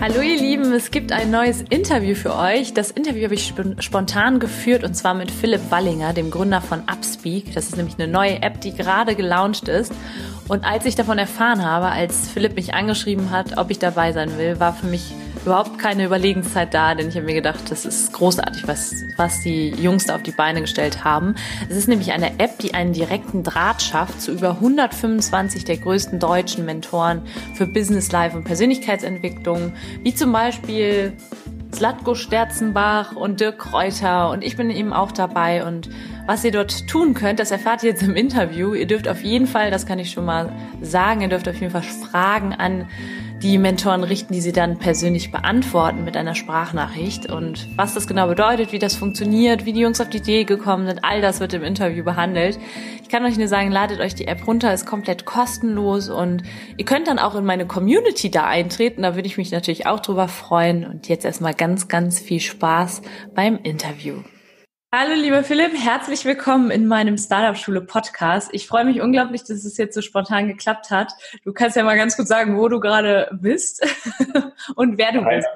Hallo ihr Lieben, es gibt ein neues Interview für euch. Das Interview habe ich spontan geführt und zwar mit Philipp Wallinger, dem Gründer von Upspeak. Das ist nämlich eine neue App, die gerade gelauncht ist. Und als ich davon erfahren habe, als Philipp mich angeschrieben hat, ob ich dabei sein will, war für mich überhaupt keine Überlegenszeit da, denn ich habe mir gedacht, das ist großartig, was, was die Jungs da auf die Beine gestellt haben. Es ist nämlich eine App, die einen direkten Draht schafft zu über 125 der größten deutschen Mentoren für Business Life und Persönlichkeitsentwicklung, wie zum Beispiel Slatko Sterzenbach und Dirk Kräuter und ich bin eben auch dabei und was ihr dort tun könnt, das erfahrt ihr jetzt im Interview. Ihr dürft auf jeden Fall, das kann ich schon mal sagen, ihr dürft auf jeden Fall Fragen an die Mentoren richten, die sie dann persönlich beantworten mit einer Sprachnachricht. Und was das genau bedeutet, wie das funktioniert, wie die Jungs auf die Idee gekommen sind, all das wird im Interview behandelt. Ich kann euch nur sagen, ladet euch die App runter, ist komplett kostenlos und ihr könnt dann auch in meine Community da eintreten. Da würde ich mich natürlich auch drüber freuen. Und jetzt erstmal ganz, ganz viel Spaß beim Interview. Hallo lieber Philipp, herzlich willkommen in meinem Startup Schule Podcast. Ich freue mich unglaublich, dass es jetzt so spontan geklappt hat. Du kannst ja mal ganz kurz sagen, wo du gerade bist und wer du Hi, bist.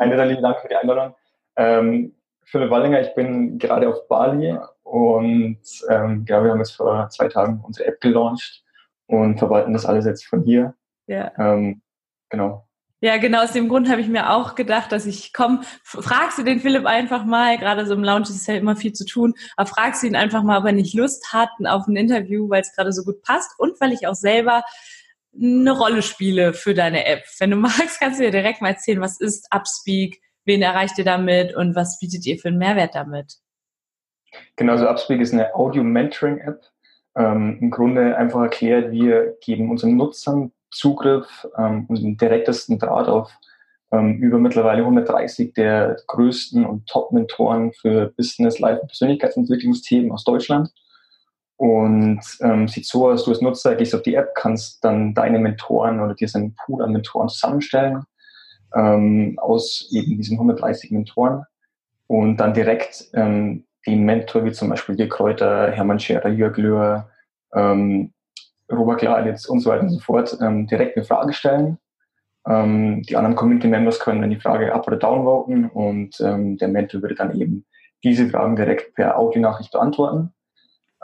Hi Nathalie, danke für die Einladung. Ähm, Philipp Wallinger, ich bin gerade auf Bali und ähm, ja, wir haben jetzt vor zwei Tagen unsere App gelauncht und verwalten das alles jetzt von hier. Ja. Ähm, genau. Ja, genau aus dem Grund habe ich mir auch gedacht, dass ich komm, fragst du den Philipp einfach mal, gerade so im Lounge ist ja immer viel zu tun, aber fragst ihn einfach mal, ob er nicht Lust hat auf ein Interview, weil es gerade so gut passt und weil ich auch selber eine Rolle spiele für deine App. Wenn du magst, kannst du dir direkt mal erzählen, was ist Upspeak, wen erreicht ihr damit und was bietet ihr für einen Mehrwert damit? Genau, so Upspeak ist eine Audio-Mentoring-App. Ähm, Im Grunde einfach erklärt, wir geben unseren Nutzern Zugriff ähm, und den direktesten Draht auf ähm, über mittlerweile 130 der größten und Top-Mentoren für Business, Life und Persönlichkeitsentwicklungsthemen aus Deutschland. Und ähm, sieht so aus, du als Nutzer gehst auf die App, kannst dann deine Mentoren oder dir seinen Pool an Mentoren zusammenstellen ähm, aus eben diesen 130 Mentoren und dann direkt ähm, den Mentor wie zum Beispiel Dirk Kräuter, Hermann Scherer, Jörg Löhr, ähm, Robert Gladitz und so weiter und so fort ähm, direkt eine Frage stellen. Ähm, die anderen Community Members können dann die Frage up- oder downvoten und ähm, der Mentor würde dann eben diese Fragen direkt per Audionachricht beantworten.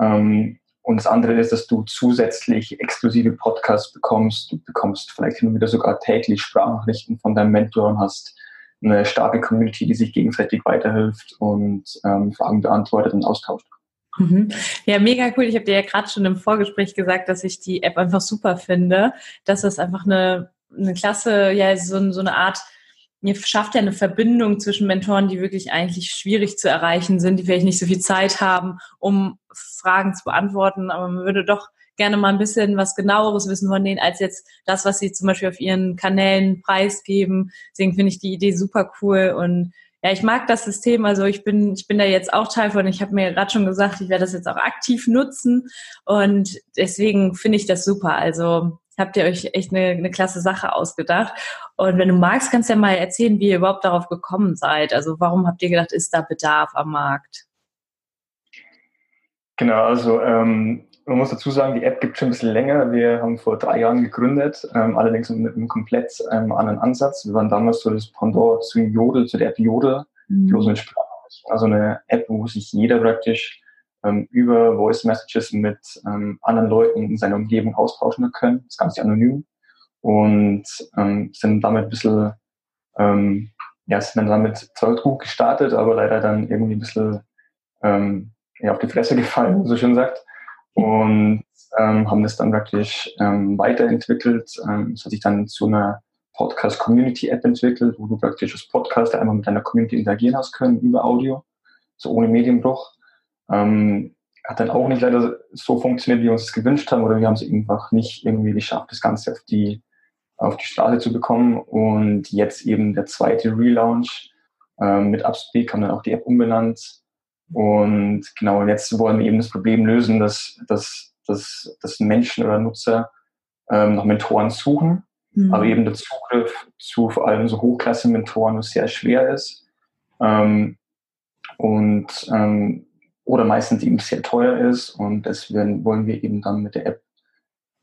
Ähm, und das andere ist, dass du zusätzlich exklusive Podcasts bekommst. Du bekommst vielleicht hin und wieder sogar täglich Sprachnachrichten von deinem Mentor und hast eine starke Community, die sich gegenseitig weiterhilft und ähm, Fragen beantwortet und austauscht. Mhm. Ja, mega cool. Ich habe dir ja gerade schon im Vorgespräch gesagt, dass ich die App einfach super finde, das einfach eine, eine klasse, ja, so, so eine Art, mir schafft ja eine Verbindung zwischen Mentoren, die wirklich eigentlich schwierig zu erreichen sind, die vielleicht nicht so viel Zeit haben, um Fragen zu beantworten, aber man würde doch gerne mal ein bisschen was genaueres wissen von denen, als jetzt das, was sie zum Beispiel auf ihren Kanälen preisgeben. Deswegen finde ich die Idee super cool und ja, ich mag das System. Also ich bin, ich bin da jetzt auch Teil von. Ich habe mir gerade schon gesagt, ich werde das jetzt auch aktiv nutzen und deswegen finde ich das super. Also habt ihr euch echt eine, eine klasse Sache ausgedacht. Und wenn du magst, kannst du ja mal erzählen, wie ihr überhaupt darauf gekommen seid. Also warum habt ihr gedacht, ist da Bedarf am Markt? Genau, also ähm, man muss dazu sagen, die App gibt schon ein bisschen länger. Wir haben vor drei Jahren gegründet, ähm, allerdings mit einem komplett ähm, anderen Ansatz. Wir waren damals so das Pendant zu Jodel, zu der App Jodel, mhm. bloß mit Sprache. Also eine App, wo sich jeder praktisch ähm, über Voice Messages mit ähm, anderen Leuten in seiner Umgebung austauschen kann. Das Ganze anonym. Und ähm, sind damit ein bisschen, ähm, ja, sind dann damit zwar gut gestartet, aber leider dann irgendwie ein bisschen ähm, ja, auf die Fresse gefallen, wie so schön sagt und ähm, haben das dann wirklich ähm, weiterentwickelt. Ähm, es hat sich dann zu einer Podcast-Community-App entwickelt, wo du praktisch als Podcaster einmal mit deiner Community interagieren hast können über Audio, so ohne Medienbruch. Ähm, hat dann auch nicht leider so funktioniert, wie wir uns das gewünscht haben, oder wir haben es einfach nicht irgendwie geschafft, das Ganze auf die, auf die Straße zu bekommen. Und jetzt eben der zweite Relaunch, Ähm, mit Upspeak haben dann auch die App umbenannt. Und genau, jetzt wollen wir eben das Problem lösen, dass, dass, dass, dass Menschen oder Nutzer ähm, nach Mentoren suchen, mhm. aber eben der Zugriff zu vor allem so Hochklasse-Mentoren sehr schwer ist. Ähm, und ähm, oder meistens eben sehr teuer ist. Und deswegen wollen wir eben dann mit der App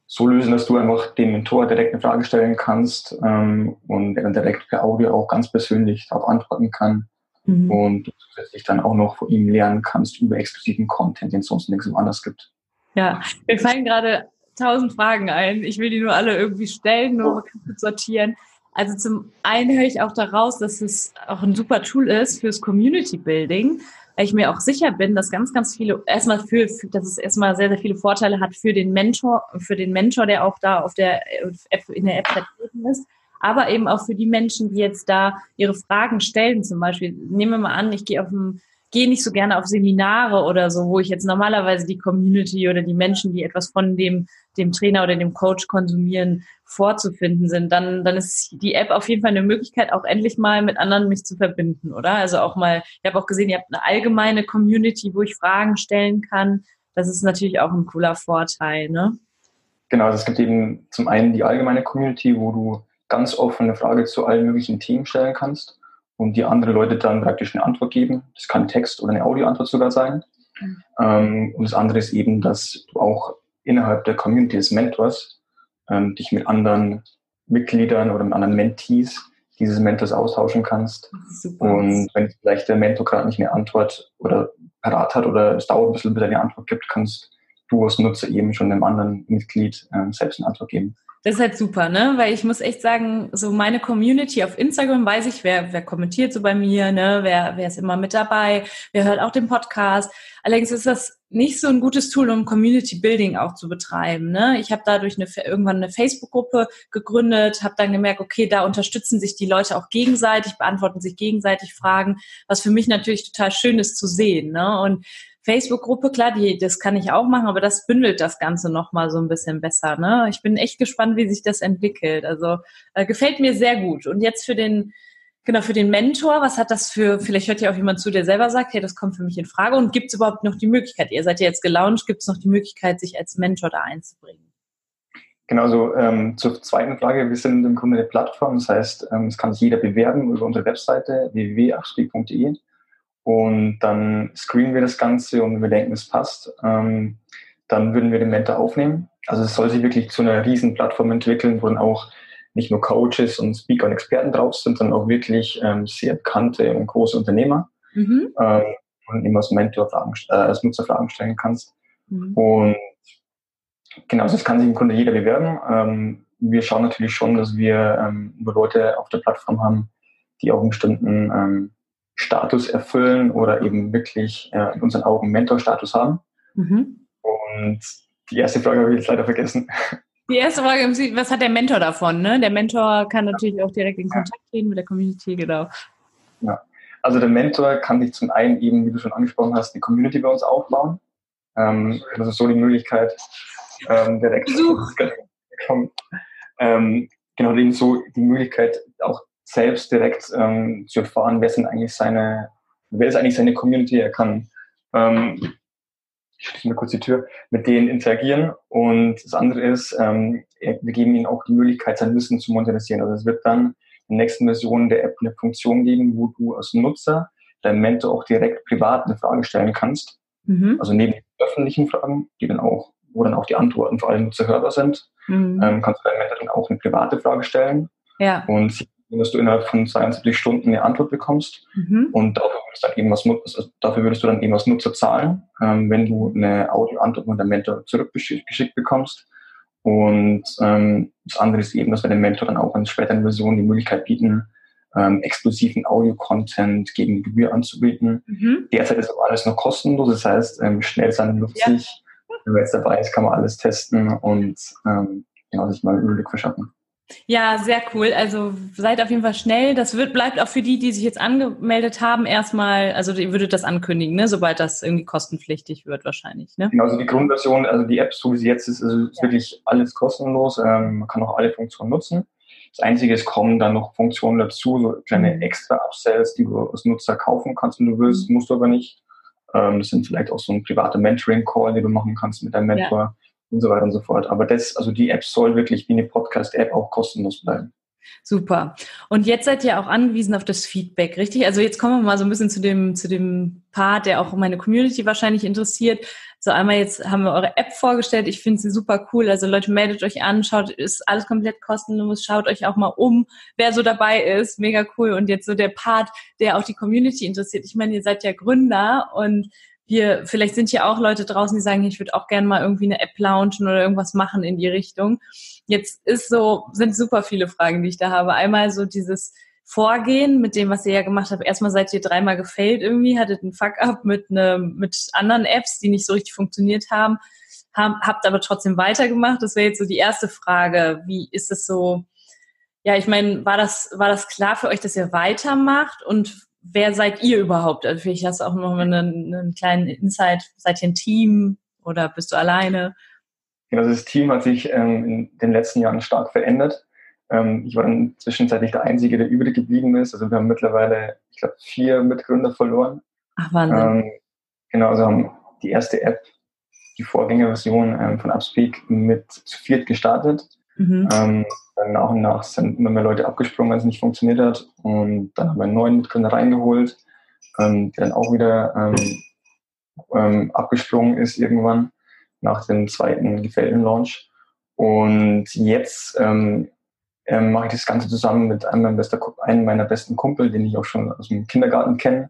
so lösen, dass du einfach dem Mentor direkt eine Frage stellen kannst ähm, und er dann direkt per Audio auch ganz persönlich darauf antworten kann mhm. und du zusätzlich dann auch noch von ihm lernen kannst über exklusiven Content, den es sonst nirgends anders gibt. Ja, mir fallen gerade tausend Fragen ein. Ich will die nur alle irgendwie stellen, nur oh. sortieren. Also zum einen höre ich auch daraus, dass es auch ein super Tool ist fürs Community Building weil ich mir auch sicher bin, dass ganz, ganz viele, erstmal für, dass es erstmal sehr, sehr viele Vorteile hat für den Mentor, für den Mentor, der auch da auf der App, in der App vertreten ist, aber eben auch für die Menschen, die jetzt da ihre Fragen stellen, zum Beispiel. Nehmen wir mal an, ich gehe auf ein gehe nicht so gerne auf Seminare oder so, wo ich jetzt normalerweise die Community oder die Menschen, die etwas von dem, dem Trainer oder dem Coach konsumieren, vorzufinden sind, dann, dann ist die App auf jeden Fall eine Möglichkeit, auch endlich mal mit anderen mich zu verbinden, oder? Also auch mal, ich habe auch gesehen, ihr habt eine allgemeine Community, wo ich Fragen stellen kann. Das ist natürlich auch ein cooler Vorteil, ne? Genau, also es gibt eben zum einen die allgemeine Community, wo du ganz offen eine Frage zu allen möglichen Themen stellen kannst und die andere Leute dann praktisch eine Antwort geben. Das kann Text oder eine Audioantwort sogar sein. Mhm. Ähm, und das andere ist eben, dass du auch innerhalb der Community des Mentors ähm, dich mit anderen Mitgliedern oder mit anderen Mentees dieses Mentors austauschen kannst. Und wenn vielleicht der Mentor gerade nicht eine Antwort oder parat hat oder es dauert ein bisschen, bis er eine Antwort gibt, kannst du als Nutzer eben schon einem anderen Mitglied ähm, selbst eine Antwort geben. Das ist halt super, ne? Weil ich muss echt sagen, so meine Community auf Instagram weiß ich, wer, wer kommentiert so bei mir, ne? Wer, wer ist immer mit dabei, wer hört auch den Podcast. Allerdings ist das nicht so ein gutes Tool, um Community Building auch zu betreiben. Ne? Ich habe dadurch eine, irgendwann eine Facebook-Gruppe gegründet, habe dann gemerkt, okay, da unterstützen sich die Leute auch gegenseitig, beantworten sich gegenseitig Fragen, was für mich natürlich total schön ist zu sehen. Ne? Und Facebook-Gruppe, klar, die, das kann ich auch machen, aber das bündelt das Ganze nochmal so ein bisschen besser. Ne? Ich bin echt gespannt, wie sich das entwickelt. Also äh, gefällt mir sehr gut. Und jetzt für den, genau, für den Mentor, was hat das für, vielleicht hört ja auch jemand zu, der selber sagt, hey, das kommt für mich in Frage. Und gibt es überhaupt noch die Möglichkeit, ihr seid ja jetzt gelauncht, gibt es noch die Möglichkeit, sich als Mentor da einzubringen? Genau, so ähm, zur zweiten Frage. Wir sind im Grunde eine Plattform, das heißt, ähm, es kann sich jeder bewerben über unsere Webseite www.achspiel.de und dann screenen wir das Ganze und wenn wir denken, es passt, ähm, dann würden wir den Mentor aufnehmen. Also es soll sich wirklich zu einer riesen Plattform entwickeln, wo dann auch nicht nur Coaches und Speaker und Experten drauf sind, sondern auch wirklich ähm, sehr bekannte und große Unternehmer. Mhm. Ähm, und immer als Mentor Fragen, äh, als Nutzer Fragen stellen kannst. Mhm. Und genau, also das kann sich im Grunde jeder bewerben. Ähm, wir schauen natürlich schon, dass wir ähm, Leute auf der Plattform haben, die auch einen bestimmten ähm, Status erfüllen oder eben wirklich äh, in unseren Augen Mentor-Status haben. Mhm. Und die erste Frage habe ich jetzt leider vergessen. Die erste Frage, was hat der Mentor davon? Ne? Der Mentor kann natürlich auch direkt in Kontakt treten mit der Community, genau. Ja. Also der Mentor kann sich zum einen eben, wie du schon angesprochen hast, die Community bei uns aufbauen. Ähm, das ist so die Möglichkeit, ähm, direkt Besuch. Ähm, genau, eben so die Möglichkeit, auch selbst direkt ähm, zu erfahren, wer sind eigentlich seine, wer ist eigentlich seine Community, er kann ähm, ich schließe mir kurz die Tür, mit denen interagieren. Und das andere ist, ähm, wir geben ihnen auch die Möglichkeit, sein Wissen zu monetarisieren. Also es wird dann in der nächsten Version der App eine Funktion geben, wo du als Nutzer deinem Mentor auch direkt privat eine Frage stellen kannst. Mhm. Also neben den öffentlichen Fragen, die dann auch, wo dann auch die Antworten für alle Nutzer hörbar sind, mhm. ähm, kannst du deinem Mentor dann auch eine private Frage stellen. Ja. Und dass du innerhalb von 72 Stunden eine Antwort bekommst. Mhm. Und dafür würdest, dann eben was, also dafür würdest du dann eben als Nutzer zahlen, ähm, wenn du eine Audio-Antwort von deinem Mentor zurückgeschickt bekommst. Und ähm, das andere ist eben, dass wir dem Mentor dann auch in späteren Versionen die Möglichkeit bieten, ähm, exklusiven Audio-Content gegen Gebühr anzubieten. Mhm. Derzeit ist aber alles noch kostenlos, das heißt, ähm, schnell sein nutzt ja. sich. Wenn man jetzt dabei ist, kann man alles testen und ähm, genau, sich mal einen Überblick verschaffen. Ja, sehr cool. Also seid auf jeden Fall schnell. Das wird, bleibt auch für die, die sich jetzt angemeldet haben, erstmal, also ihr würdet das ankündigen, ne? sobald das irgendwie kostenpflichtig wird wahrscheinlich. Ne? Genau, also die Grundversion, also die App, so wie sie jetzt ist, also ist ja. wirklich alles kostenlos. Ähm, man kann auch alle Funktionen nutzen. Das Einzige ist, kommen dann noch Funktionen dazu, so kleine mhm. extra Upsells, die du als Nutzer kaufen kannst, wenn du willst, musst du aber nicht. Ähm, das sind vielleicht auch so ein privater Mentoring-Call, den du machen kannst mit deinem Mentor ja. Und so weiter und so fort. Aber das, also die App soll wirklich wie eine Podcast-App auch kostenlos bleiben. Super. Und jetzt seid ihr auch angewiesen auf das Feedback, richtig? Also jetzt kommen wir mal so ein bisschen zu dem, zu dem Part, der auch meine Community wahrscheinlich interessiert. So einmal jetzt haben wir eure App vorgestellt. Ich finde sie super cool. Also Leute, meldet euch an, schaut, ist alles komplett kostenlos. Schaut euch auch mal um, wer so dabei ist. Mega cool. Und jetzt so der Part, der auch die Community interessiert. Ich meine, ihr seid ja Gründer und wir, vielleicht sind hier auch Leute draußen, die sagen, ich würde auch gerne mal irgendwie eine App launchen oder irgendwas machen in die Richtung. Jetzt ist so, sind super viele Fragen, die ich da habe. Einmal so dieses Vorgehen mit dem, was ihr ja gemacht habt. Erstmal seid ihr dreimal gefailt irgendwie, hattet einen Fuck-up mit, ne, mit anderen Apps, die nicht so richtig funktioniert haben, hab, habt aber trotzdem weitergemacht. Das wäre jetzt so die erste Frage. Wie ist es so? Ja, ich meine, war das, war das klar für euch, dass ihr weitermacht? Und wer seid ihr überhaupt? Also vielleicht hast du auch noch einen, einen kleinen Insight. Seid ihr ein Team oder bist du alleine? Genau, das Team hat sich ähm, in den letzten Jahren stark verändert. Ähm, ich war dann zwischenzeitlich der Einzige, der übrig geblieben ist. Also wir haben mittlerweile, ich glaube, vier Mitgründer verloren. Ach, Wahnsinn. Ähm, genau, also haben die erste App, die Vorgängerversion ähm, von Upspeak mit zu viert gestartet. Mhm. Ähm, dann nach und nach sind immer mehr Leute abgesprungen, wenn es nicht funktioniert hat. Und dann haben wir einen neuen Mitgründer reingeholt, ähm, der dann auch wieder ähm, ähm, abgesprungen ist irgendwann nach dem zweiten gefällten Launch. Und jetzt ähm, ähm, mache ich das Ganze zusammen mit einem, bester, einem meiner besten Kumpel, den ich auch schon aus dem Kindergarten kenne.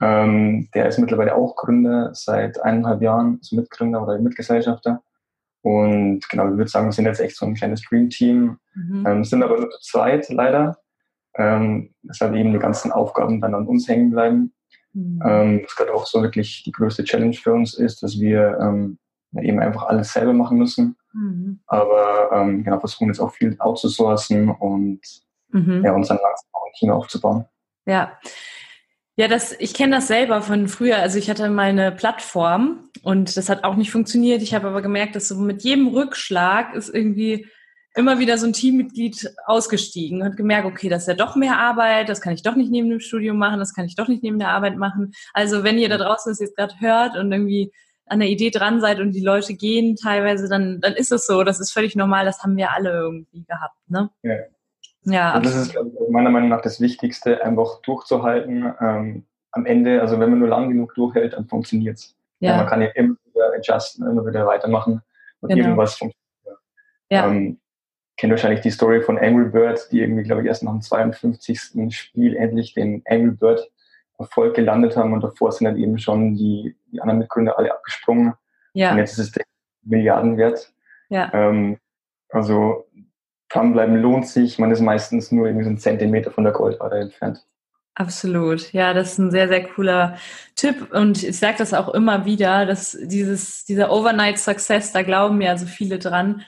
Der ist mittlerweile auch Gründer seit eineinhalb Jahren, also Mitgründer oder Mitgesellschafter. Und genau, ich würde sagen, wir sind jetzt echt so ein kleines Dream-Team, mhm. ähm, sind aber nur zu zweit leider. Ähm, deshalb eben die ganzen Aufgaben dann an uns hängen bleiben. Mhm. Ähm, was gerade auch so wirklich die größte Challenge für uns ist, dass wir ähm, eben einfach alles selber machen müssen. Mhm. Aber ähm, genau, versuchen jetzt auch viel outzusourcen und mhm. ja, uns dann langsam auch ein Team aufzubauen. Ja. Ja, das, ich kenne das selber von früher. Also ich hatte meine Plattform und das hat auch nicht funktioniert. Ich habe aber gemerkt, dass so mit jedem Rückschlag ist irgendwie immer wieder so ein Teammitglied ausgestiegen und hat gemerkt, okay, das ist ja doch mehr Arbeit, das kann ich doch nicht neben dem Studium machen, das kann ich doch nicht neben der Arbeit machen. Also wenn ihr da draußen das jetzt gerade hört und irgendwie an der Idee dran seid und die Leute gehen teilweise, dann, dann ist es so. Das ist völlig normal. Das haben wir alle irgendwie gehabt. Ne? Ja. Ja, und das ist meiner Meinung nach das Wichtigste, einfach durchzuhalten. Ähm, am Ende, also wenn man nur lang genug durchhält, dann funktioniert's. Ja. man kann ja immer wieder adjusten, immer wieder weitermachen und genau. irgendwas funktioniert. Ja. Ähm, kennt wahrscheinlich die Story von Angry Bird, die irgendwie, glaube ich, erst nach dem 52. Spiel endlich den Angry Bird Erfolg gelandet haben und davor sind dann eben schon die, die anderen Mitgründer alle abgesprungen. Ja. Und jetzt ist es der Milliardenwert. Ja. Ähm, also dranbleiben lohnt sich. Man ist meistens nur irgendwie so einen Zentimeter von der Goldader entfernt. Absolut. Ja, das ist ein sehr, sehr cooler Tipp. Und ich sage das auch immer wieder, dass dieses, dieser Overnight Success, da glauben ja so viele dran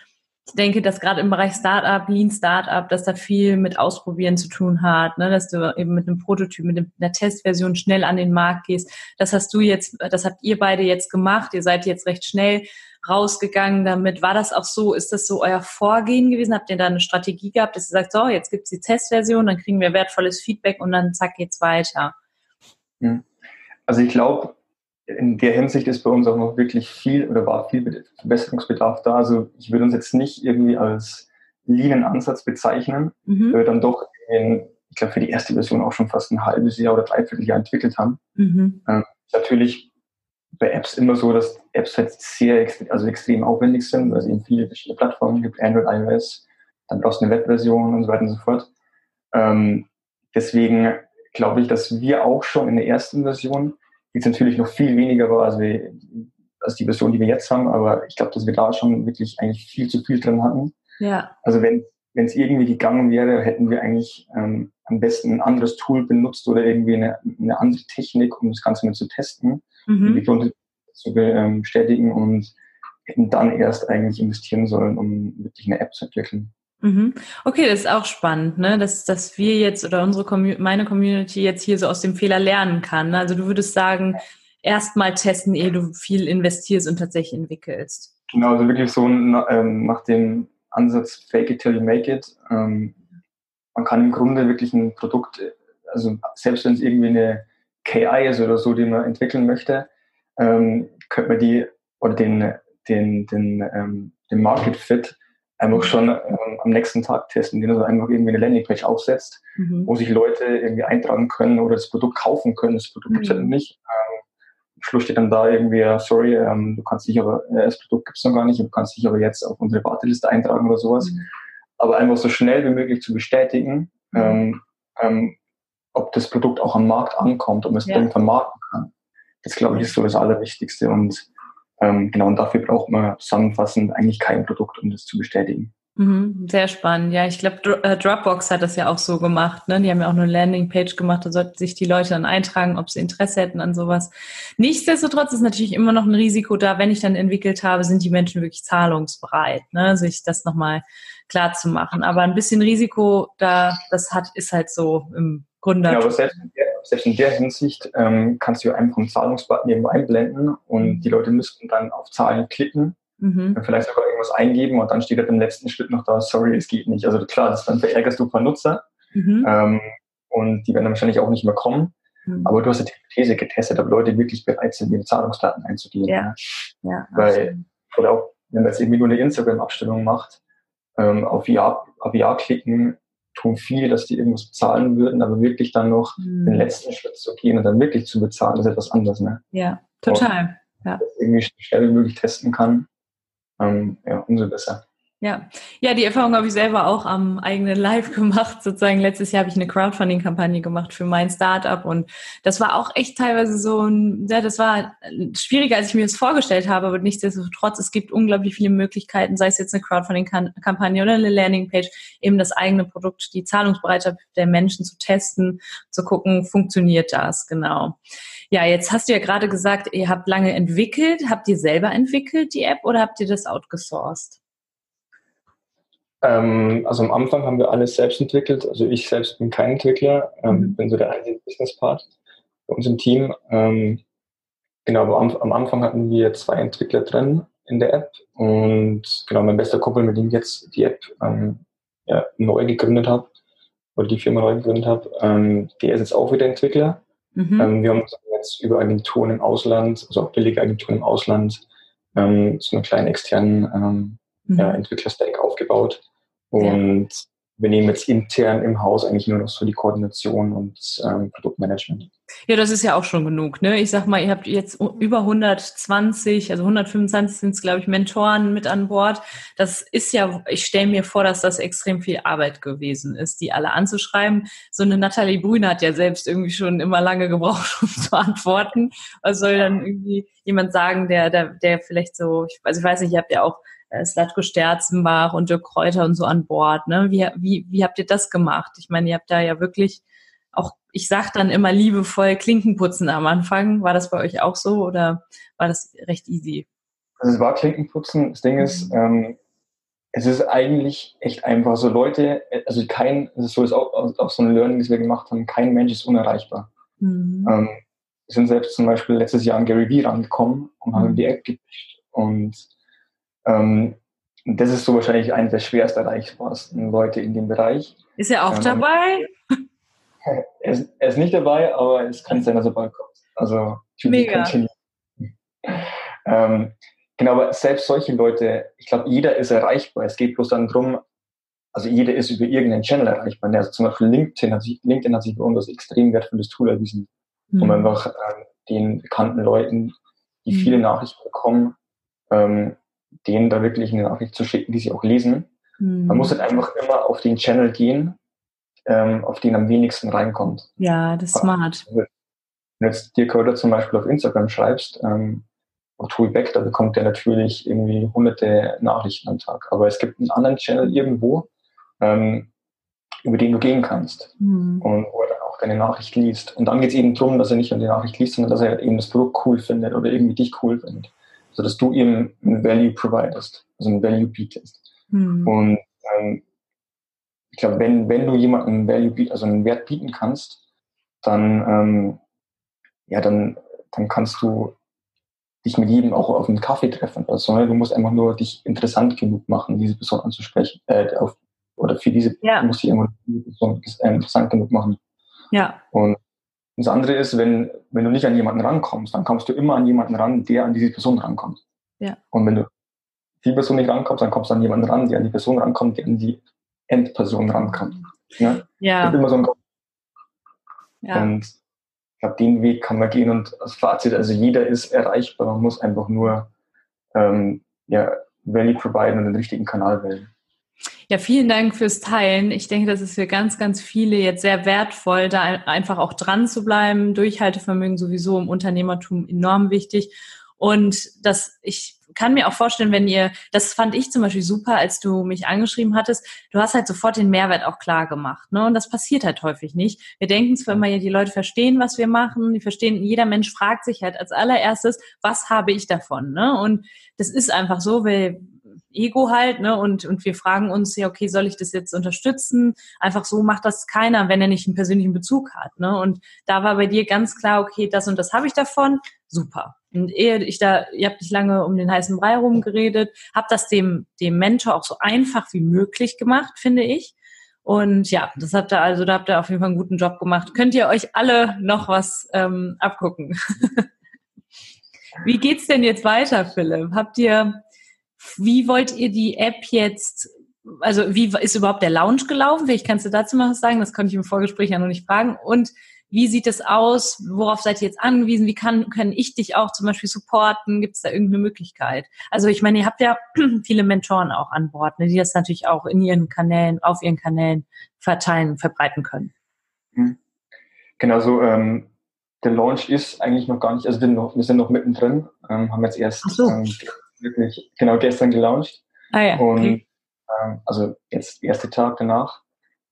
ich denke, dass gerade im Bereich Startup, Lean Startup, dass da viel mit Ausprobieren zu tun hat, ne? dass du eben mit einem Prototyp, mit einer Testversion schnell an den Markt gehst. Das hast du jetzt, das habt ihr beide jetzt gemacht. Ihr seid jetzt recht schnell rausgegangen damit. War das auch so? Ist das so euer Vorgehen gewesen? Habt ihr da eine Strategie gehabt, dass ihr sagt, so, jetzt gibt's die Testversion, dann kriegen wir wertvolles Feedback und dann zack geht's weiter? Hm. Also ich glaube, in der Hinsicht ist bei uns auch noch wirklich viel oder war viel Verbesserungsbedarf da. Also ich würde uns jetzt nicht irgendwie als leanen Ansatz bezeichnen, mhm. weil wir dann doch in, ich glaube, für die erste Version auch schon fast ein halbes Jahr oder dreiviertel Jahr entwickelt haben. Mhm. Ähm, natürlich bei Apps immer so, dass Apps halt sehr also extrem aufwendig sind, weil es eben viele verschiedene Plattformen gibt, Android, iOS, dann brauchst du eine Webversion und so weiter und so fort. Ähm, deswegen glaube ich, dass wir auch schon in der ersten Version jetzt natürlich noch viel weniger war als, wir, als die Version, die wir jetzt haben, aber ich glaube, dass wir da schon wirklich eigentlich viel zu viel drin hatten. Ja. Also wenn wenn es irgendwie gegangen wäre, hätten wir eigentlich ähm, am besten ein anderes Tool benutzt oder irgendwie eine, eine andere Technik, um das Ganze mit zu testen, mhm. die Gründe zu ähm, bestätigen und hätten dann erst eigentlich investieren sollen, um wirklich eine App zu entwickeln. Mhm. Okay, das ist auch spannend, ne? dass, dass wir jetzt oder unsere meine Community jetzt hier so aus dem Fehler lernen kann. Also du würdest sagen, erst mal testen, ehe du viel investierst und tatsächlich entwickelst. Genau, also wirklich so ähm, nach dem Ansatz Fake it till you make it. Ähm, man kann im Grunde wirklich ein Produkt, also selbst wenn es irgendwie eine KI ist oder so, die man entwickeln möchte, ähm, könnte man die oder den, den, den, ähm, den Market Fit einfach schon ähm, am nächsten Tag testen, indem man einfach irgendwie eine Landingpage aufsetzt, mhm. wo sich Leute irgendwie eintragen können oder das Produkt kaufen können. Das Produkt gibt es halt nicht. Ähm, Schluss steht dann da irgendwie, sorry, ähm, du kannst dich aber, äh, das Produkt gibt es noch gar nicht, du kannst dich aber jetzt auf unsere Warteliste eintragen oder sowas. Mhm. Aber einfach so schnell wie möglich zu bestätigen, mhm. ähm, ähm, ob das Produkt auch am Markt ankommt, ob man es ja. vermarkten kann. Das glaube ich ist so das Allerwichtigste und ähm, genau, und dafür braucht man zusammenfassend eigentlich kein Produkt, um das zu bestätigen. Mhm, sehr spannend. Ja, ich glaube, äh, Dropbox hat das ja auch so gemacht. Ne? Die haben ja auch eine Landingpage gemacht, da sollten sich die Leute dann eintragen, ob sie Interesse hätten an sowas. Nichtsdestotrotz ist natürlich immer noch ein Risiko da, wenn ich dann entwickelt habe, sind die Menschen wirklich zahlungsbereit, ne? sich das nochmal klar zu machen. Aber ein bisschen Risiko da, das hat, ist halt so im Gründer. Ja, aber selbst selbst in der Hinsicht ähm, kannst du einfach einen Zahlungsbutton irgendwo einblenden und mhm. die Leute müssten dann auf Zahlen klicken, mhm. vielleicht sogar irgendwas eingeben und dann steht halt im letzten Schritt noch da, sorry, es geht nicht. Also klar, das dann verärgerst du ein paar Nutzer mhm. ähm, und die werden dann wahrscheinlich auch nicht mehr kommen. Mhm. Aber du hast ja die These getestet, ob Leute wirklich bereit sind, ihre Zahlungsdaten einzugeben. Ja. ja Weil, oder auch, wenn man jetzt irgendwie nur eine Instagram-Abstimmung macht, ähm, auf Ja, auf Ja klicken, tun viel, dass die irgendwas bezahlen würden, aber wirklich dann noch mhm. den letzten Schritt zu gehen und dann wirklich zu bezahlen, ist etwas anderes. Ne? Ja, total. Ja. Irgendwie schnell wie möglich testen kann, ähm, ja, umso besser. Ja, ja, die Erfahrung habe ich selber auch am eigenen Live gemacht. Sozusagen letztes Jahr habe ich eine Crowdfunding-Kampagne gemacht für mein Startup und das war auch echt teilweise so ein, ja, das war schwieriger, als ich mir das vorgestellt habe, aber nichtsdestotrotz, es gibt unglaublich viele Möglichkeiten, sei es jetzt eine Crowdfunding-Kampagne oder eine Landingpage, eben das eigene Produkt, die Zahlungsbereitschaft der Menschen zu testen, zu gucken, funktioniert das, genau. Ja, jetzt hast du ja gerade gesagt, ihr habt lange entwickelt. Habt ihr selber entwickelt, die App, oder habt ihr das outgesourced? Ähm, also am Anfang haben wir alles selbst entwickelt. Also ich selbst bin kein Entwickler, ähm, mhm. bin so der einzige Business-Part bei uns im Team. Ähm, genau, aber am, am, Anfang hatten wir zwei Entwickler drin in der App und genau, mein bester Kumpel, mit dem ich jetzt die App ähm, ja, neu gegründet habe oder die Firma neu gegründet habe, ähm, der ist jetzt auch wieder Entwickler. Mhm. Ähm, wir haben uns jetzt über Agenturen im Ausland, also auch billige Agenturen im Ausland, so einen kleinen externen mhm. ja, Entwicklerstack aufgebaut und ja. wir nehmen jetzt intern im Haus eigentlich nur noch so die Koordination und ähm, Produktmanagement. Ja, das ist ja auch schon genug. Ne? Ich sag mal, ihr habt jetzt über 120, also 125 sind es, glaube ich, Mentoren mit an Bord. Das ist ja, ich stelle mir vor, dass das extrem viel Arbeit gewesen ist, die alle anzuschreiben. So eine Nathalie Brüne hat ja selbst irgendwie schon immer lange gebraucht, um zu antworten. Was soll dann irgendwie jemand sagen, der, der, der vielleicht so, ich, also ich weiß nicht, ihr habt ja auch äh, Slatko Sterzenbach und Dirk Kräuter und so an Bord. Ne? Wie, wie, wie habt ihr das gemacht? Ich meine, ihr habt da ja wirklich auch, ich sag dann immer liebevoll Klinkenputzen am Anfang. War das bei euch auch so oder war das recht easy? Also es war Klinkenputzen. Das Ding ist, mhm. ähm, es ist eigentlich echt einfach so Leute, also kein, das ist so, ist auch, auch so ein Learning, das wir gemacht haben, kein Mensch ist unerreichbar. Mhm. Ähm, wir sind selbst zum Beispiel letztes Jahr an Gary Vee rangekommen und haben mhm. die App gepitcht und ähm, das ist so wahrscheinlich eine der schwerst erreichbarsten Leute in dem Bereich. Ist er auch ähm, dabei? Er ist, er ist, nicht dabei, aber es kann sein, dass er bald kommt. Also, Mega. Ähm, genau, aber selbst solche Leute, ich glaube, jeder ist erreichbar. Es geht bloß dann drum, also jeder ist über irgendeinen Channel erreichbar. Also zum Beispiel LinkedIn hat sich, LinkedIn hat sich bei uns als extrem wertvolles Tool erwiesen, mhm. um einfach ähm, den bekannten Leuten, die mhm. viele Nachrichten bekommen, ähm, denen da wirklich eine Nachricht zu schicken, die sie auch lesen. Mhm. Man muss halt einfach immer auf den Channel gehen, ähm, auf den am wenigsten reinkommt. Ja, das ist smart. Wenn du jetzt dir Coder zum Beispiel auf Instagram schreibst, ähm, auf Toolback, da bekommt der natürlich irgendwie hunderte Nachrichten am Tag. Aber es gibt einen anderen Channel irgendwo, ähm, über den du gehen kannst mhm. und wo er dann auch deine Nachricht liest. Und dann geht es eben darum, dass er nicht nur die Nachricht liest, sondern dass er eben das Produkt cool findet oder irgendwie dich cool findet so dass du ihm ein Value providest, also ein Value bietest. Mhm. Und ähm, ich glaube, wenn, wenn du jemandem einen Value biet, also einen Wert bieten kannst, dann, ähm, ja, dann, dann kannst du dich mit jedem auch auf einen Kaffee treffen oder so. Ne? Du musst einfach nur dich interessant genug machen, diese Person anzusprechen, äh, auf oder für diese ja. muss ich irgendwo interessant genug machen. Ja. Und das andere ist, wenn, wenn du nicht an jemanden rankommst, dann kommst du immer an jemanden ran, der an diese Person rankommt. Ja. Und wenn du die Person nicht rankommst, dann kommst du an jemanden ran, der an die Person rankommt, der an die Endperson rankommt. Ne? Ja. Das ist immer so ein ja. Und ich glaube, den Weg kann man gehen und als Fazit, also jeder ist erreichbar, man muss einfach nur ähm, ja, Value providen und den richtigen Kanal wählen. Ja, vielen Dank fürs Teilen. Ich denke, das ist für ganz, ganz viele jetzt sehr wertvoll, da einfach auch dran zu bleiben. Durchhaltevermögen sowieso im Unternehmertum enorm wichtig. Und dass ich kann mir auch vorstellen, wenn ihr, das fand ich zum Beispiel super, als du mich angeschrieben hattest, du hast halt sofort den Mehrwert auch klar gemacht. Ne? Und das passiert halt häufig nicht. Wir denken zwar immer, ja, die Leute verstehen, was wir machen, die verstehen, jeder Mensch fragt sich halt als allererstes, was habe ich davon? Ne? Und das ist einfach so, weil Ego halt, ne? Und, und wir fragen uns ja, okay, soll ich das jetzt unterstützen? Einfach so macht das keiner, wenn er nicht einen persönlichen Bezug hat. Ne? Und da war bei dir ganz klar, okay, das und das habe ich davon, super. Und ehe ich da, ihr habt nicht lange um den heißen Brei rumgeredet, habt das dem, dem Mentor auch so einfach wie möglich gemacht, finde ich. Und ja, das habt ihr also, da habt ihr auf jeden Fall einen guten Job gemacht. Könnt ihr euch alle noch was ähm, abgucken? wie geht's denn jetzt weiter, Philipp? Habt ihr wie wollt ihr die App jetzt, also wie ist überhaupt der Launch gelaufen? Vielleicht kannst du dazu mal was sagen, das konnte ich im Vorgespräch ja noch nicht fragen. Und wie sieht es aus? Worauf seid ihr jetzt angewiesen? Wie kann, kann ich dich auch zum Beispiel supporten? Gibt es da irgendeine Möglichkeit? Also ich meine, ihr habt ja viele Mentoren auch an Bord, ne, die das natürlich auch in ihren Kanälen, auf ihren Kanälen verteilen, verbreiten können. Mhm. Genau so. Ähm, der Launch ist eigentlich noch gar nicht, also wir, noch, wir sind noch mittendrin, ähm, haben jetzt erst so. ähm, wirklich genau gestern gelauncht. Ah ja, und okay. ähm, also jetzt der erste Tag danach.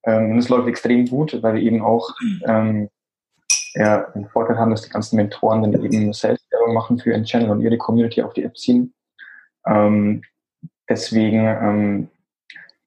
Ähm, und es läuft extrem gut, weil wir eben auch ähm, ja, den Vorteil haben, dass die ganzen Mentoren dann eben Selbstwerbung machen für ihren Channel und ihre Community auf die App ziehen. Ähm, deswegen ähm,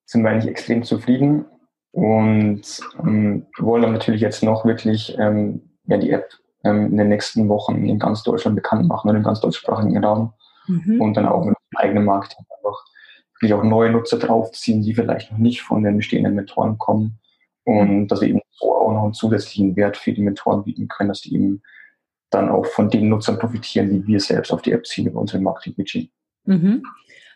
sind wir eigentlich extrem zufrieden und ähm, wollen dann natürlich jetzt noch wirklich ähm, ja, die App ähm, in den nächsten Wochen in ganz Deutschland bekannt machen und im ganz deutschsprachigen Raum mhm. und dann auch mit dem eigenen Marketing einfach wirklich auch neue Nutzer draufziehen, die vielleicht noch nicht von den bestehenden Mentoren kommen und mhm. dass wir eben so auch noch einen zusätzlichen Wert für die Mentoren bieten können, dass die eben dann auch von den Nutzern profitieren, die wir selbst auf die App ziehen über unsere Marketing-Budget. Mhm.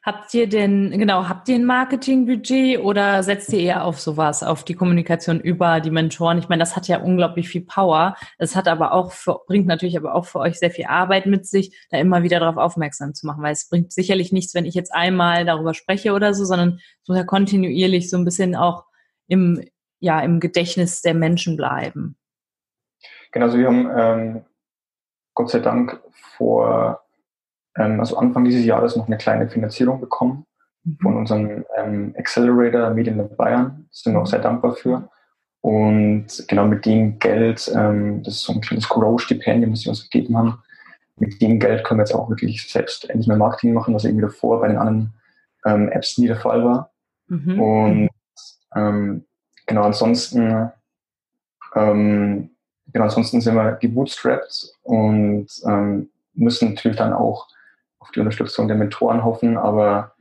Habt ihr denn, genau, habt ihr ein Marketingbudget oder setzt ihr eher auf sowas, auf die Kommunikation über die Mentoren? Ich meine, das hat ja unglaublich viel Power. Es hat aber auch für, bringt natürlich aber auch für euch sehr viel Arbeit mit sich, da immer wieder darauf aufmerksam zu machen, weil es bringt sicherlich nichts, wenn ich jetzt einmal darüber spreche oder so, sondern muss ja kontinuierlich so ein bisschen auch im, ja, im Gedächtnis der Menschen bleiben. Genau, also wir haben ähm, Gott sei Dank vor also Anfang dieses Jahres noch eine kleine Finanzierung bekommen mhm. von unserem ähm, Accelerator Medien Bayern. Sind wir auch sehr dankbar für. Und genau mit dem Geld, ähm, das ist so ein kleines Grow-Stipendium, das sie uns gegeben haben, mit dem Geld können wir jetzt auch wirklich selbst endlich mehr Marketing machen, was irgendwie davor bei den anderen ähm, Apps nie der Fall war. Mhm. Und ähm, genau, ansonsten ähm, genau, ansonsten sind wir gebootstrapped und ähm, müssen natürlich dann auch auf die Unterstützung der Mentoren hoffen, aber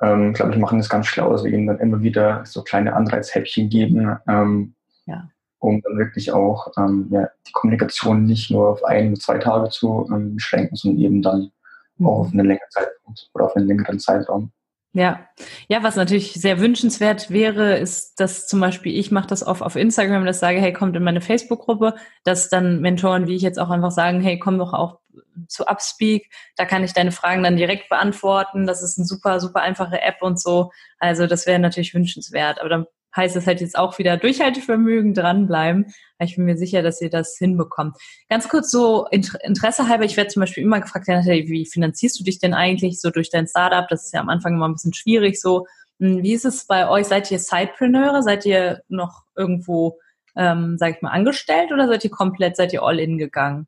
ähm, glaube ich, machen das ganz schlau, dass wir ihnen dann immer wieder so kleine Anreizhäppchen geben, ähm, ja. um dann wirklich auch ähm, ja, die Kommunikation nicht nur auf ein, zwei Tage zu ähm, beschränken, sondern eben dann mhm. auch auf eine längere Zeit oder auf einen längeren Zeitraum. Ja, ja, was natürlich sehr wünschenswert wäre, ist, dass zum Beispiel ich mache das oft auf Instagram, dass sage, hey, kommt in meine Facebook-Gruppe, dass dann Mentoren wie ich jetzt auch einfach sagen, hey, komm doch auch zu Upspeak, da kann ich deine Fragen dann direkt beantworten. Das ist eine super, super einfache App und so. Also das wäre natürlich wünschenswert. Aber dann heißt es halt jetzt auch wieder Durchhaltevermögen, dranbleiben. Ich bin mir sicher, dass ihr das hinbekommt. Ganz kurz so Interesse halber, ich werde zum Beispiel immer gefragt, wie finanzierst du dich denn eigentlich so durch dein Startup? Das ist ja am Anfang immer ein bisschen schwierig so. Hm, wie ist es bei euch? Seid ihr Sidepreneure? Seid ihr noch irgendwo, ähm, sag ich mal, angestellt oder seid ihr komplett, seid ihr all in gegangen?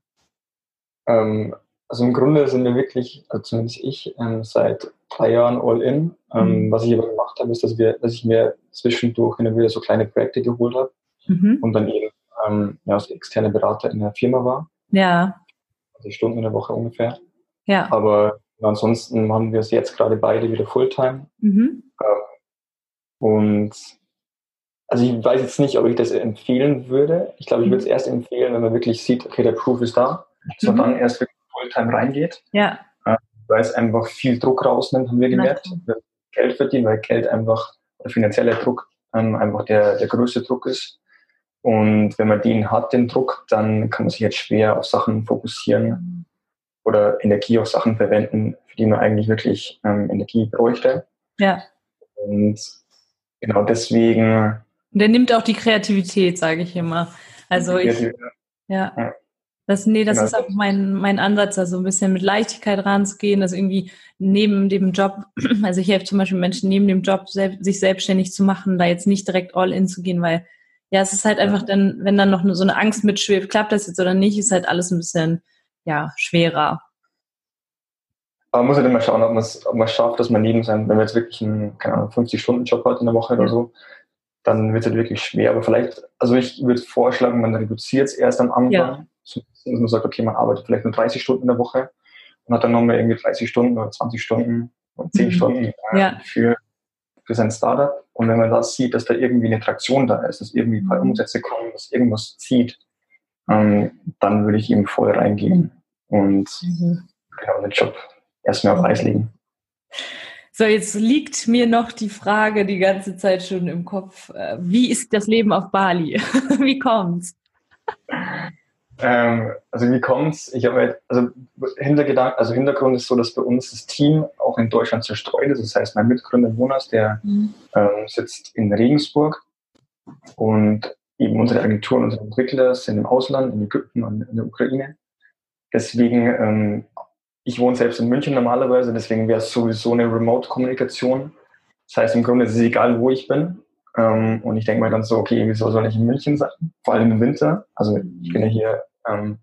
Ähm, also im Grunde sind wir wirklich, also zumindest ich, ähm, seit drei Jahren all in. Ähm, mhm. Was ich aber gemacht habe, ist, dass, wir, dass ich mir zwischendurch immer wieder so kleine Projekte geholt habe mhm. und dann eben ähm, ja, als externe Berater in der Firma war. Ja. 20 Stunden in der Woche ungefähr. Ja. Aber ansonsten machen wir es jetzt gerade beide wieder Fulltime. Mhm. Ähm, und also ich weiß jetzt nicht, ob ich das empfehlen würde. Ich glaube, ich würde es erst empfehlen, wenn man wirklich sieht, okay, der Proof ist da, man mhm. dann erst wirklich Fulltime reingeht. Ja. Äh, weil es einfach viel Druck rausnimmt, haben wir gemerkt. Geld verdienen, weil Geld einfach, der finanzielle Druck ähm, einfach der, der größte Druck ist. Und wenn man den hat, den Druck, dann kann man sich jetzt schwer auf Sachen fokussieren mhm. oder Energie auf Sachen verwenden, für die man eigentlich wirklich ähm, Energie bräuchte. Ja. Und genau deswegen. Der nimmt auch die Kreativität, sage ich immer. Also ich, ja. ja. Das, nee, das genau. ist auch mein, mein Ansatz, also ein bisschen mit Leichtigkeit ranzugehen, dass irgendwie neben dem Job, also ich helfe zum Beispiel Menschen neben dem Job, selbst, sich selbstständig zu machen, da jetzt nicht direkt all in zu gehen, weil ja, es ist halt einfach dann, wenn dann noch so eine Angst mitschwebt, klappt das jetzt oder nicht, ist halt alles ein bisschen, ja, schwerer. Aber man muss halt immer schauen, ob man es ob schafft, dass man neben sein, wenn man jetzt wirklich einen, keine Ahnung, 50-Stunden-Job hat in der Woche ja. oder so, dann wird es halt wirklich schwer. Aber vielleicht, also ich würde vorschlagen, man reduziert es erst am Anfang. Ja dass man sagt, okay, man arbeitet vielleicht nur 30 Stunden in der Woche und hat dann nochmal irgendwie 30 Stunden oder 20 Stunden oder 10 mhm. Stunden äh, ja. für, für sein Startup. Und wenn man da sieht, dass da irgendwie eine Traktion da ist, dass irgendwie ein paar mhm. Umsätze kommen, dass irgendwas zieht, ähm, dann würde ich eben voll reingehen und mhm. genau den Job erstmal auf Eis legen. So, jetzt liegt mir noch die Frage die ganze Zeit schon im Kopf. Äh, wie ist das Leben auf Bali? Wie kommt's? Ähm, also wie kommt's? Ich habe halt, also Hintergedanken, also Hintergrund ist so, dass bei uns das Team auch in Deutschland zerstreut ist. Das heißt, mein Mitgründer Jonas, der mhm. ähm, sitzt in Regensburg und eben unsere Agenturen, unsere Entwickler sind im Ausland, in Ägypten und in der Ukraine. Deswegen, ähm, ich wohne selbst in München normalerweise, deswegen wäre es sowieso eine Remote-Kommunikation. Das heißt, im Grunde ist es egal, wo ich bin. Ähm, und ich denke mal dann so, okay, wieso soll ich in München sein? Vor allem im Winter. Also ich bin ja hier ähm,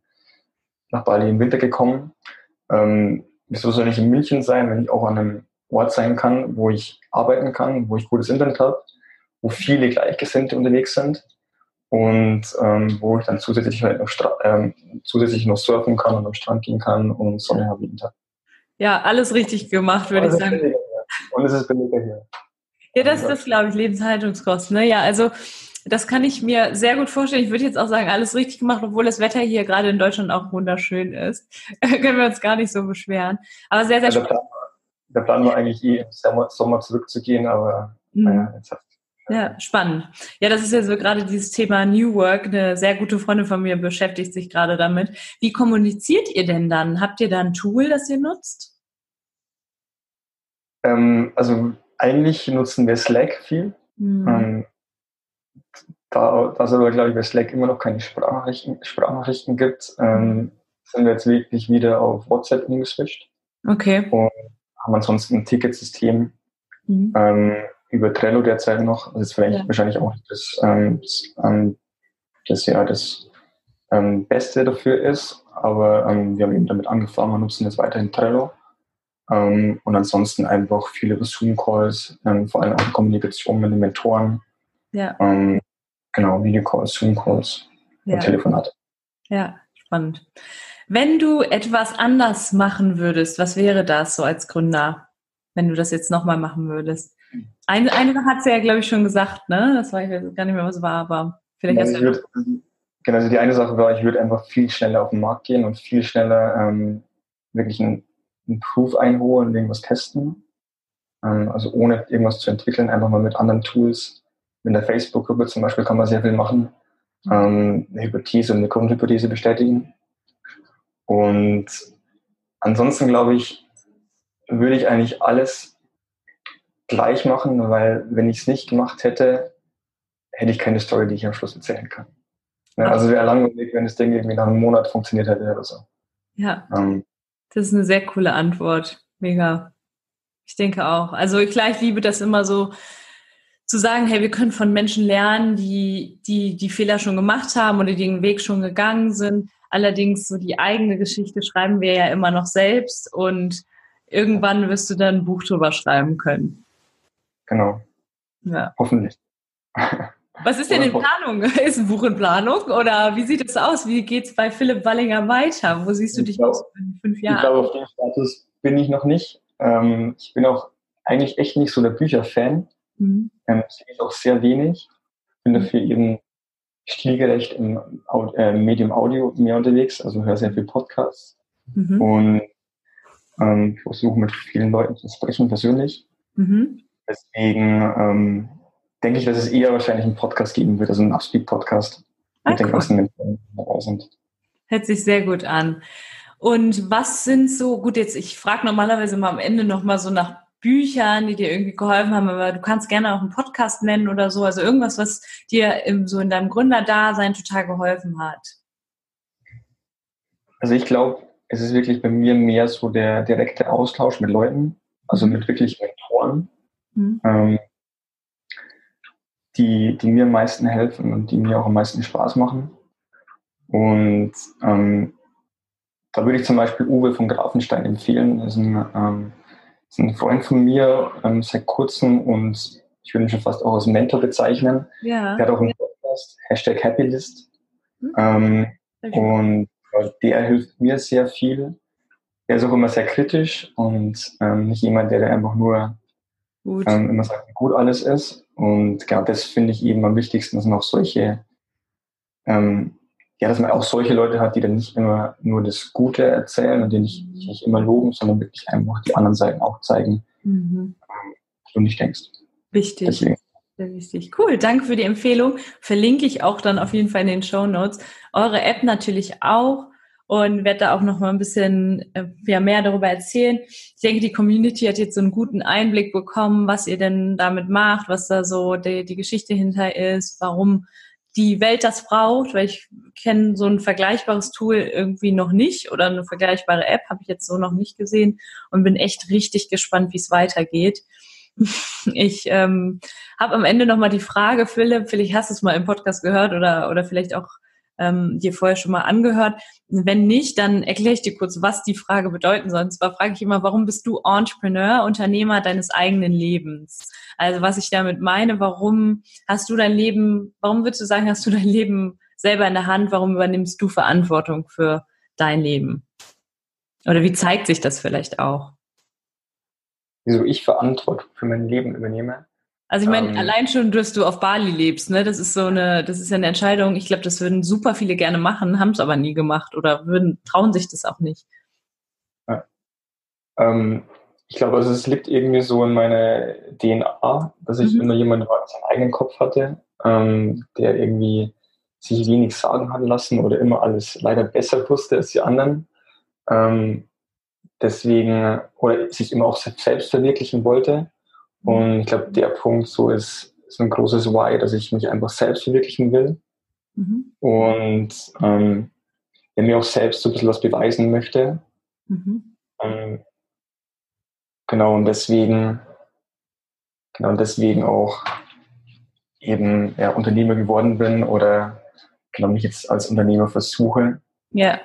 nach Bali im Winter gekommen. Ähm, wieso soll ich in München sein, wenn ich auch an einem Ort sein kann, wo ich arbeiten kann, wo ich gutes Internet habe, wo viele Gleichgesinnte unterwegs sind und ähm, wo ich dann zusätzlich halt noch, ähm, zusätzlich noch surfen kann und am Strand gehen kann und Sonne haben jeden Tag. Ja, alles richtig gemacht, würde ich sagen. Und es ist billiger hier. Ja, das ist das, glaube ich, Lebenshaltungskosten. Ne? Ja, also das kann ich mir sehr gut vorstellen. Ich würde jetzt auch sagen, alles richtig gemacht, obwohl das Wetter hier gerade in Deutschland auch wunderschön ist. Können wir uns gar nicht so beschweren. Aber sehr, sehr der, Plan, der Plan war eigentlich eh im Sommer, Sommer zurückzugehen, aber mhm. naja, jetzt hat ja, spannend. Ja, das ist ja so gerade dieses Thema New Work. Eine sehr gute Freundin von mir beschäftigt sich gerade damit. Wie kommuniziert ihr denn dann? Habt ihr da ein Tool, das ihr nutzt? Ähm, also eigentlich nutzen wir Slack viel. Mhm. Ähm, da, da es aber, glaube ich, bei Slack immer noch keine Sprachnachrichten, Sprachnachrichten gibt, ähm, sind wir jetzt wirklich wieder auf WhatsApp umgeswitcht. Okay. Und haben ansonsten ein Ticketsystem mhm. ähm, über Trello derzeit noch. Das ist vielleicht ja. wahrscheinlich auch das, ähm, das, ähm, das ja das ähm, Beste dafür ist. Aber ähm, wir haben eben damit angefangen und nutzen jetzt weiterhin Trello. Und ansonsten einfach viele Zoom-Calls, vor allem auch Kommunikation mit den Mentoren. Ja. Ähm, genau, Videocalls, Zoom-Calls ja. und Telefonate. Ja, spannend. Wenn du etwas anders machen würdest, was wäre das so als Gründer, wenn du das jetzt nochmal machen würdest? Eine, eine Sache hat sie ja, glaube ich, schon gesagt, ne? Das war ich gar nicht mehr, was war, aber vielleicht hast du. Würd, genau, also die eine Sache war, ich würde einfach viel schneller auf den Markt gehen und viel schneller ähm, wirklich ein einen Proof einholen und irgendwas testen. Ähm, also ohne irgendwas zu entwickeln, einfach mal mit anderen Tools. In der Facebook-Gruppe zum Beispiel kann man sehr viel machen. Ähm, eine Hypothese und eine Grundhypothese bestätigen. Und ansonsten glaube ich, würde ich eigentlich alles gleich machen, weil wenn ich es nicht gemacht hätte, hätte ich keine Story, die ich am Schluss erzählen kann. Ne, also wäre langweilig, wenn das Ding irgendwie nach einem Monat funktioniert hätte oder so. Ja. Ähm, das ist eine sehr coole Antwort. Mega. Ich denke auch. Also klar, ich liebe das immer so zu sagen, hey, wir können von Menschen lernen, die, die die Fehler schon gemacht haben oder die den Weg schon gegangen sind. Allerdings so die eigene Geschichte schreiben wir ja immer noch selbst und irgendwann wirst du dann ein Buch drüber schreiben können. Genau. Ja. Hoffentlich. Was ist denn in Planung? Ist ein Buch in Planung oder wie sieht es aus? Wie geht es bei Philipp Wallinger weiter? Wo siehst du dich glaub, in fünf Jahren? Ich glaube, auf dem Status bin ich noch nicht. Ähm, ich bin auch eigentlich echt nicht so der Bücherfan. Mhm. Ähm, das lese auch sehr wenig. bin dafür eben stilgerecht im äh, Medium Audio mehr unterwegs, also höre sehr viel Podcasts mhm. und ähm, versuche mit vielen Leuten zu sprechen persönlich. Mhm. Deswegen ähm, denke ich, dass es eher wahrscheinlich einen Podcast geben wird, also einen Upspeak-Podcast ah, mit cool. den ganzen Menschen, die dabei sind. Hört sich sehr gut an. Und was sind so, gut, jetzt, ich frage normalerweise mal am Ende nochmal so nach Büchern, die dir irgendwie geholfen haben, aber du kannst gerne auch einen Podcast nennen oder so, also irgendwas, was dir so in deinem Gründerdasein total geholfen hat. Also ich glaube, es ist wirklich bei mir mehr so der direkte Austausch mit Leuten, also mit wirklich Mentoren, mhm. ähm, die, die mir am meisten helfen und die mir auch am meisten Spaß machen. Und ähm, da würde ich zum Beispiel Uwe von Grafenstein empfehlen. Das ist ein, ähm, ein Freund von mir ähm, seit kurzem und ich würde ihn schon fast auch als Mentor bezeichnen. Ja. Der hat auch einen Podcast, Hashtag Happylist. Mhm. Ähm, und der hilft mir sehr viel. Er ist auch immer sehr kritisch und ähm, nicht jemand, der einfach nur ähm, immer sagt, wie gut alles ist. Und genau das finde ich eben am wichtigsten, dass man auch solche ähm, ja, dass man auch solche Leute hat, die dann nicht immer nur das Gute erzählen und die nicht, nicht immer loben, sondern wirklich einfach die anderen Seiten auch zeigen, mhm. Du nicht denkst. Wichtig. Deswegen. Sehr wichtig. Cool, danke für die Empfehlung. Verlinke ich auch dann auf jeden Fall in den Show Notes. Eure App natürlich auch und werde da auch noch mal ein bisschen äh, ja, mehr darüber erzählen. Ich denke, die Community hat jetzt so einen guten Einblick bekommen, was ihr denn damit macht, was da so die, die Geschichte hinter ist, warum die Welt das braucht, weil ich kenne so ein vergleichbares Tool irgendwie noch nicht oder eine vergleichbare App habe ich jetzt so noch nicht gesehen und bin echt richtig gespannt, wie es weitergeht. Ich ähm, habe am Ende noch mal die Frage, Philipp, vielleicht hast du es mal im Podcast gehört oder oder vielleicht auch ähm, dir vorher schon mal angehört. Wenn nicht, dann erkläre ich dir kurz, was die Frage bedeuten soll. Und zwar frage ich immer, warum bist du Entrepreneur, Unternehmer deines eigenen Lebens? Also was ich damit meine, warum hast du dein Leben, warum würdest du sagen, hast du dein Leben selber in der Hand? Warum übernimmst du Verantwortung für dein Leben? Oder wie zeigt sich das vielleicht auch? Wieso ich Verantwortung für mein Leben übernehme? Also ich meine, ähm, allein schon, dass du auf Bali lebst, ne? Das ist so eine, das ist ja eine Entscheidung. Ich glaube, das würden super viele gerne machen, haben es aber nie gemacht oder würden trauen sich das auch nicht. Ja. Ähm, ich glaube, also es liegt irgendwie so in meiner DNA, dass ich mhm. immer jemanden war, der seinen eigenen Kopf hatte, ähm, der irgendwie sich wenig sagen hat lassen oder immer alles leider besser wusste als die anderen. Ähm, deswegen, oder sich immer auch selbst verwirklichen wollte. Und ich glaube, der Punkt so ist, ist ein großes Why, dass ich mich einfach selbst verwirklichen will mhm. und ähm, ja, mir auch selbst so ein bisschen was beweisen möchte. Mhm. Ähm, genau, und deswegen, genau, und deswegen auch eben ja, Unternehmer geworden bin oder genau mich jetzt als Unternehmer versuche. Ja.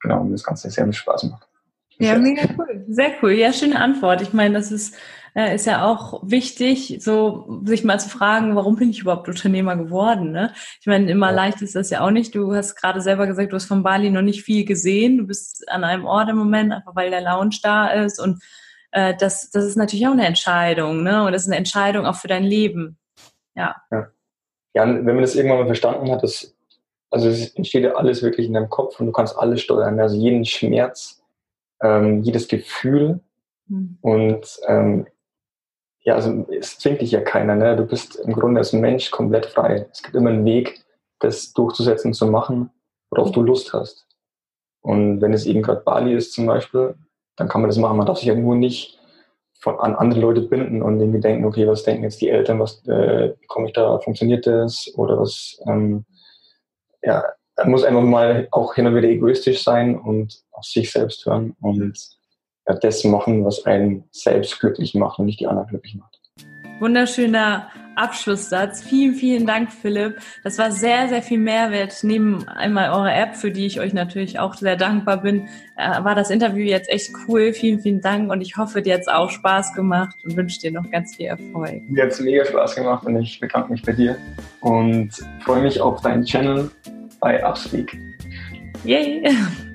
Genau, und das Ganze sehr viel Spaß macht. Ja, mega cool. Sehr cool. Ja, schöne Antwort. Ich meine, das ist äh, ist ja auch wichtig, so sich mal zu fragen, warum bin ich überhaupt Unternehmer geworden? Ne? Ich meine, immer ja. leicht ist das ja auch nicht. Du hast gerade selber gesagt, du hast von Bali noch nicht viel gesehen. Du bist an einem Ort im Moment, einfach weil der Lounge da ist. Und äh, das, das ist natürlich auch eine Entscheidung, ne? Und das ist eine Entscheidung auch für dein Leben. Ja. Ja, ja wenn man das irgendwann mal verstanden hat, das, also es entsteht ja alles wirklich in deinem Kopf und du kannst alles steuern. Also jeden Schmerz, ähm, jedes Gefühl. Hm. Und ähm, ja, also es zwingt dich ja keiner. Ne? Du bist im Grunde als Mensch komplett frei. Es gibt immer einen Weg, das durchzusetzen, zu machen, worauf du Lust hast. Und wenn es eben gerade Bali ist zum Beispiel, dann kann man das machen. Man darf sich ja nur nicht von, an andere Leute binden und irgendwie denken, okay, was denken jetzt die Eltern, was äh, komme ich da, funktioniert das oder was, ähm, ja, man muss einfach mal auch hin und wieder egoistisch sein und auf sich selbst hören und ja, das machen, was einen selbst glücklich macht und nicht die anderen glücklich macht. Wunderschöner Abschlusssatz. Vielen, vielen Dank, Philipp. Das war sehr, sehr viel Mehrwert. Neben einmal eure App, für die ich euch natürlich auch sehr dankbar bin, äh, war das Interview jetzt echt cool. Vielen, vielen Dank und ich hoffe, dir hat es auch Spaß gemacht und wünsche dir noch ganz viel Erfolg. Mir hat es mega Spaß gemacht und ich bedanke mich bei dir und freue mich auf deinen Channel bei Upspeak. Yay!